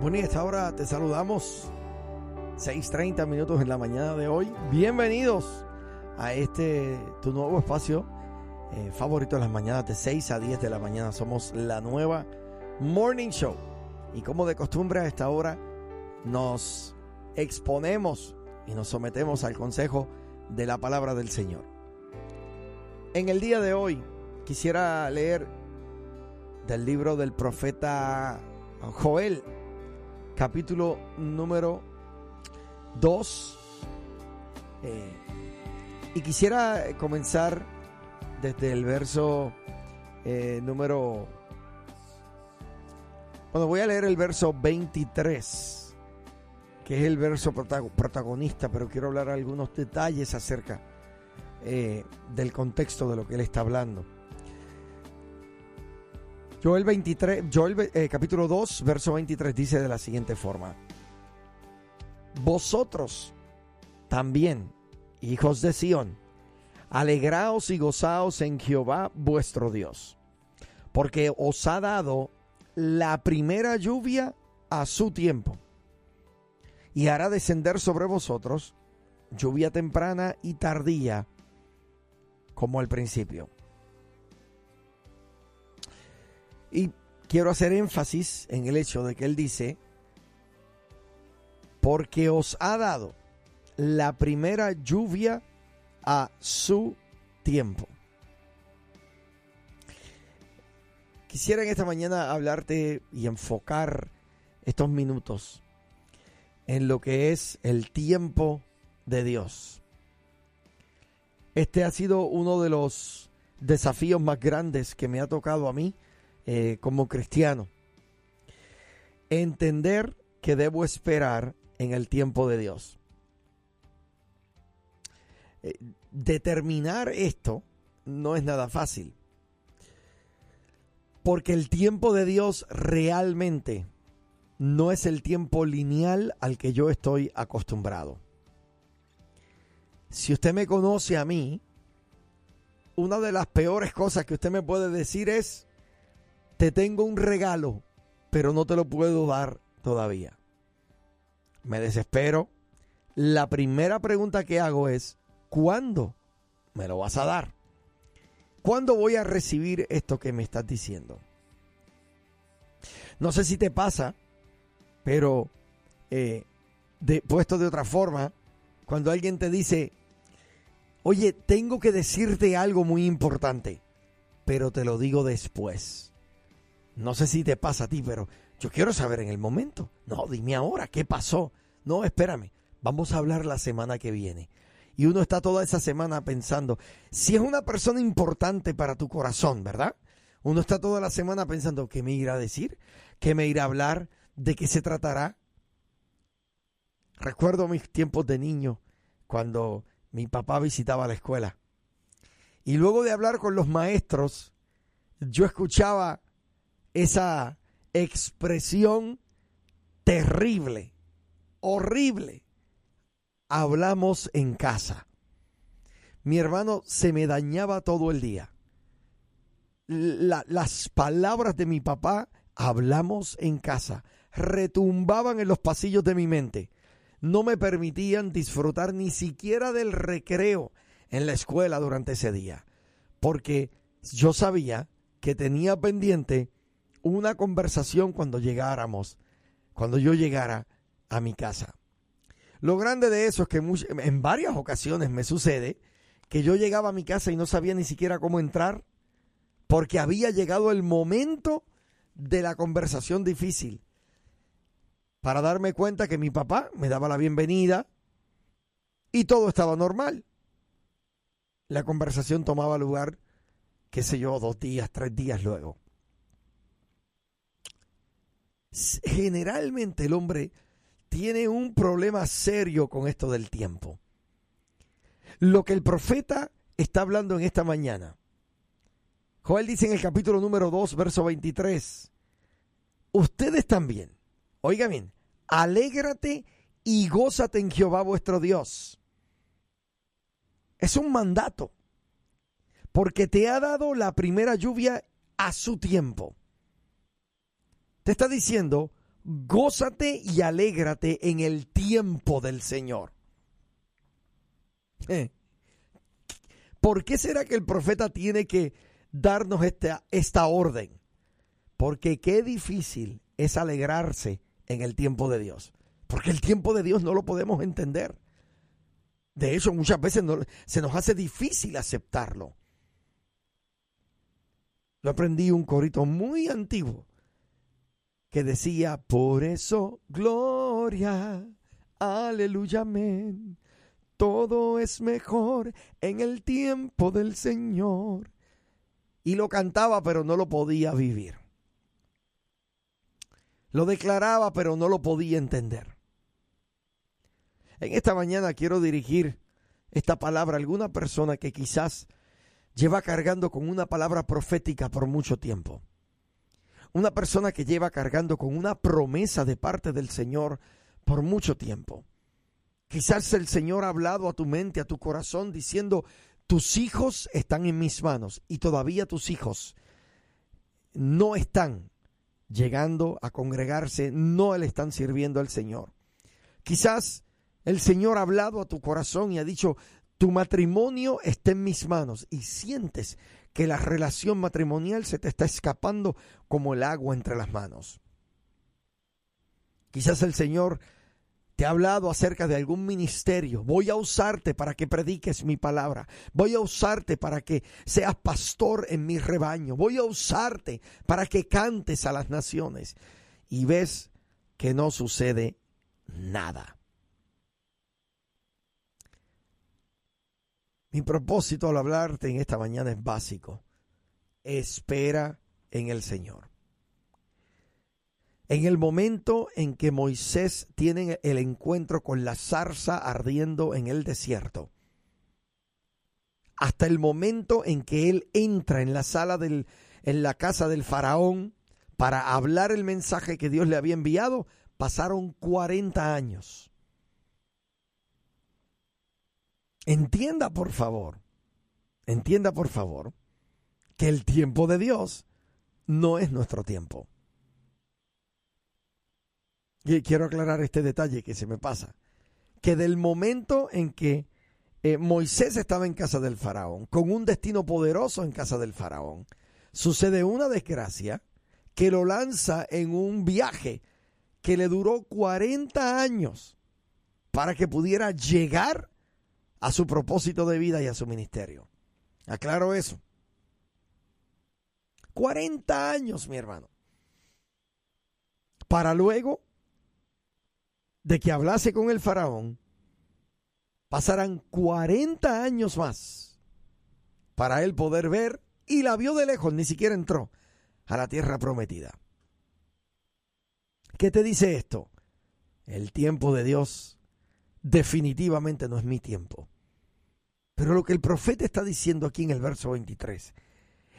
Bueno, y esta hora te saludamos. 6.30 minutos en la mañana de hoy. Bienvenidos a este, tu nuevo espacio eh, favorito de las mañanas de 6 a 10 de la mañana. Somos la nueva Morning Show. Y como de costumbre a esta hora nos exponemos y nos sometemos al consejo de la palabra del Señor. En el día de hoy quisiera leer del libro del profeta Joel, capítulo número 2. Eh, y quisiera comenzar desde el verso eh, número... Bueno, voy a leer el verso 23, que es el verso protagonista, pero quiero hablar algunos detalles acerca eh, del contexto de lo que él está hablando. Joel 23, Joel eh, capítulo 2, verso 23 dice de la siguiente forma: Vosotros también, hijos de Sión, alegraos y gozaos en Jehová vuestro Dios, porque os ha dado la primera lluvia a su tiempo, y hará descender sobre vosotros lluvia temprana y tardía como al principio. Y quiero hacer énfasis en el hecho de que él dice, porque os ha dado la primera lluvia a su tiempo. Quisiera en esta mañana hablarte y enfocar estos minutos en lo que es el tiempo de Dios. Este ha sido uno de los desafíos más grandes que me ha tocado a mí eh, como cristiano. Entender que debo esperar en el tiempo de Dios. Eh, determinar esto no es nada fácil. Porque el tiempo de Dios realmente no es el tiempo lineal al que yo estoy acostumbrado. Si usted me conoce a mí, una de las peores cosas que usted me puede decir es, te tengo un regalo, pero no te lo puedo dar todavía. Me desespero. La primera pregunta que hago es, ¿cuándo me lo vas a dar? ¿Cuándo voy a recibir esto que me estás diciendo? No sé si te pasa, pero eh, de, puesto de otra forma, cuando alguien te dice, oye, tengo que decirte algo muy importante, pero te lo digo después. No sé si te pasa a ti, pero yo quiero saber en el momento. No, dime ahora, ¿qué pasó? No, espérame, vamos a hablar la semana que viene. Y uno está toda esa semana pensando, si es una persona importante para tu corazón, ¿verdad? Uno está toda la semana pensando, ¿qué me irá a decir? ¿Qué me irá a hablar? ¿De qué se tratará? Recuerdo mis tiempos de niño, cuando mi papá visitaba la escuela. Y luego de hablar con los maestros, yo escuchaba esa expresión terrible, horrible. Hablamos en casa. Mi hermano se me dañaba todo el día. las palabras de mi papá, hablamos en casa, retumbaban en los pasillos de mi mente. No me permitían disfrutar ni siquiera del recreo en la escuela durante ese día, porque yo sabía que tenía pendiente una conversación cuando llegáramos, cuando yo llegara a mi casa. Lo grande de eso es que en varias ocasiones me sucede que yo llegaba a mi casa y no sabía ni siquiera cómo entrar porque había llegado el momento de la conversación difícil para darme cuenta que mi papá me daba la bienvenida y todo estaba normal. La conversación tomaba lugar, qué sé yo, dos días, tres días luego generalmente el hombre tiene un problema serio con esto del tiempo. Lo que el profeta está hablando en esta mañana. Joel dice en el capítulo número 2, verso 23, ustedes también, oiga bien, alégrate y gózate en Jehová vuestro Dios. Es un mandato, porque te ha dado la primera lluvia a su tiempo. Te está diciendo, gózate y alégrate en el tiempo del Señor. Eh. ¿Por qué será que el profeta tiene que darnos esta, esta orden? Porque qué difícil es alegrarse en el tiempo de Dios. Porque el tiempo de Dios no lo podemos entender. De hecho, muchas veces se nos hace difícil aceptarlo. Yo aprendí un corito muy antiguo que decía, por eso, gloria, aleluya, amén. Todo es mejor en el tiempo del Señor. Y lo cantaba, pero no lo podía vivir. Lo declaraba, pero no lo podía entender. En esta mañana quiero dirigir esta palabra a alguna persona que quizás lleva cargando con una palabra profética por mucho tiempo. Una persona que lleva cargando con una promesa de parte del Señor por mucho tiempo. Quizás el Señor ha hablado a tu mente, a tu corazón, diciendo, tus hijos están en mis manos y todavía tus hijos no están llegando a congregarse, no le están sirviendo al Señor. Quizás el Señor ha hablado a tu corazón y ha dicho, tu matrimonio está en mis manos y sientes que la relación matrimonial se te está escapando como el agua entre las manos. Quizás el Señor te ha hablado acerca de algún ministerio. Voy a usarte para que prediques mi palabra. Voy a usarte para que seas pastor en mi rebaño. Voy a usarte para que cantes a las naciones. Y ves que no sucede nada. Mi propósito al hablarte en esta mañana es básico. Espera en el Señor. En el momento en que Moisés tiene el encuentro con la zarza ardiendo en el desierto, hasta el momento en que él entra en la sala del, en la casa del faraón para hablar el mensaje que Dios le había enviado, pasaron 40 años. Entienda, por favor, entienda, por favor, que el tiempo de Dios no es nuestro tiempo. Y quiero aclarar este detalle que se me pasa, que del momento en que eh, Moisés estaba en casa del faraón, con un destino poderoso en casa del faraón, sucede una desgracia que lo lanza en un viaje que le duró 40 años para que pudiera llegar a su propósito de vida y a su ministerio. Aclaro eso. 40 años, mi hermano. Para luego de que hablase con el faraón, pasarán 40 años más para él poder ver y la vio de lejos, ni siquiera entró a la tierra prometida. ¿Qué te dice esto? El tiempo de Dios definitivamente no es mi tiempo. Pero lo que el profeta está diciendo aquí en el verso 23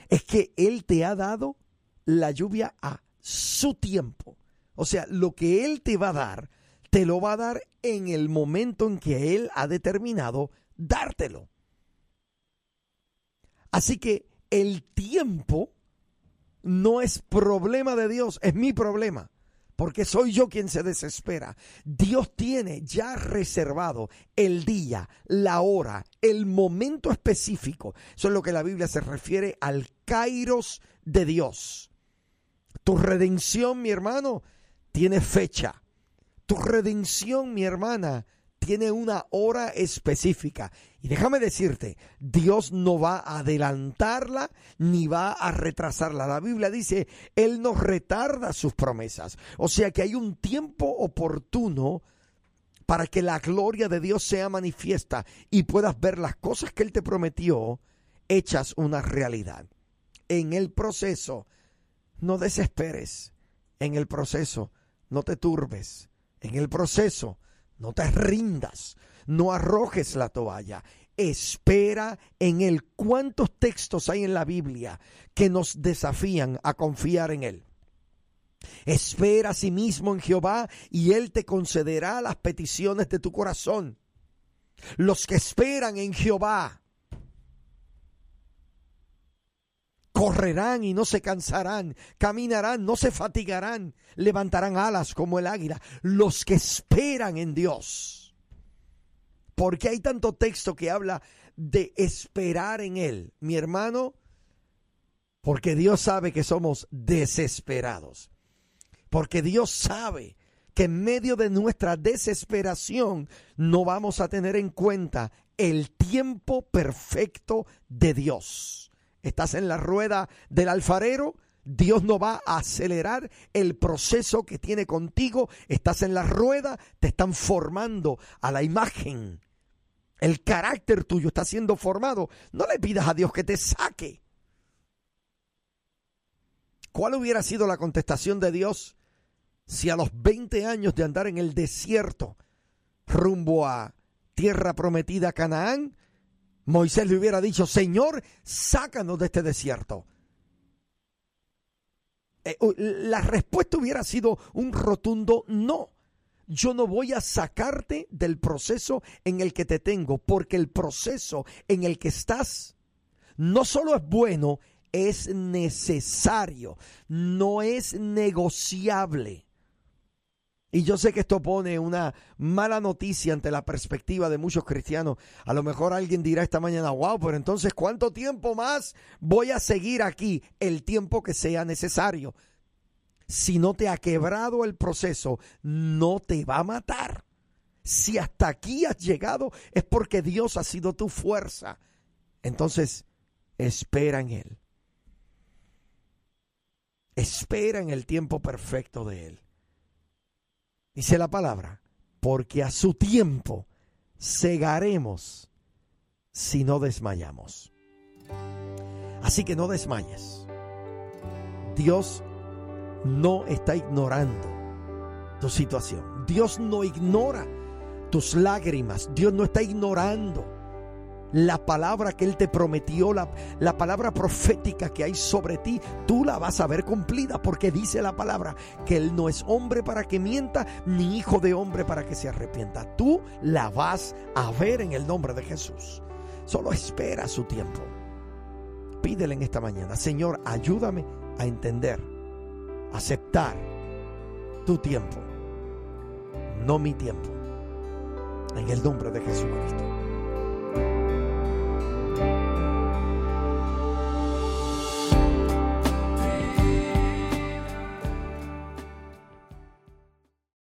es que Él te ha dado la lluvia a su tiempo. O sea, lo que Él te va a dar, te lo va a dar en el momento en que Él ha determinado dártelo. Así que el tiempo no es problema de Dios, es mi problema porque soy yo quien se desespera. Dios tiene ya reservado el día, la hora, el momento específico. Eso es lo que la Biblia se refiere al kairos de Dios. Tu redención, mi hermano, tiene fecha. Tu redención, mi hermana, tiene una hora específica. Y déjame decirte, Dios no va a adelantarla ni va a retrasarla. La Biblia dice, Él no retarda sus promesas. O sea que hay un tiempo oportuno para que la gloria de Dios sea manifiesta y puedas ver las cosas que Él te prometió hechas una realidad. En el proceso, no desesperes. En el proceso, no te turbes. En el proceso, no te rindas, no arrojes la toalla. Espera en Él. ¿Cuántos textos hay en la Biblia que nos desafían a confiar en Él? Espera a sí mismo en Jehová y Él te concederá las peticiones de tu corazón. Los que esperan en Jehová correrán y no se cansarán, caminarán, no se fatigarán, levantarán alas como el águila, los que esperan en Dios. Porque hay tanto texto que habla de esperar en Él, mi hermano, porque Dios sabe que somos desesperados, porque Dios sabe que en medio de nuestra desesperación no vamos a tener en cuenta el tiempo perfecto de Dios estás en la rueda del alfarero, Dios no va a acelerar el proceso que tiene contigo. Estás en la rueda, te están formando a la imagen. El carácter tuyo está siendo formado. No le pidas a Dios que te saque. ¿Cuál hubiera sido la contestación de Dios si a los 20 años de andar en el desierto rumbo a tierra prometida Canaán, Moisés le hubiera dicho, Señor, sácanos de este desierto. Eh, la respuesta hubiera sido un rotundo no. Yo no voy a sacarte del proceso en el que te tengo, porque el proceso en el que estás no solo es bueno, es necesario, no es negociable. Y yo sé que esto pone una mala noticia ante la perspectiva de muchos cristianos. A lo mejor alguien dirá esta mañana, wow, pero entonces ¿cuánto tiempo más voy a seguir aquí? El tiempo que sea necesario. Si no te ha quebrado el proceso, no te va a matar. Si hasta aquí has llegado, es porque Dios ha sido tu fuerza. Entonces, espera en Él. Espera en el tiempo perfecto de Él. Dice la palabra, porque a su tiempo cegaremos si no desmayamos. Así que no desmayes. Dios no está ignorando tu situación. Dios no ignora tus lágrimas. Dios no está ignorando la palabra que Él te prometió, la, la, palabra profética que hay sobre ti, tú la vas a ver cumplida porque dice la palabra que Él no es hombre para que mienta, ni hijo de hombre para que se arrepienta. Tú la vas a ver en el nombre de Jesús. Solo espera su tiempo. Pídele en esta mañana, Señor, ayúdame a entender, aceptar tu tiempo, no mi tiempo. En el nombre de Jesucristo.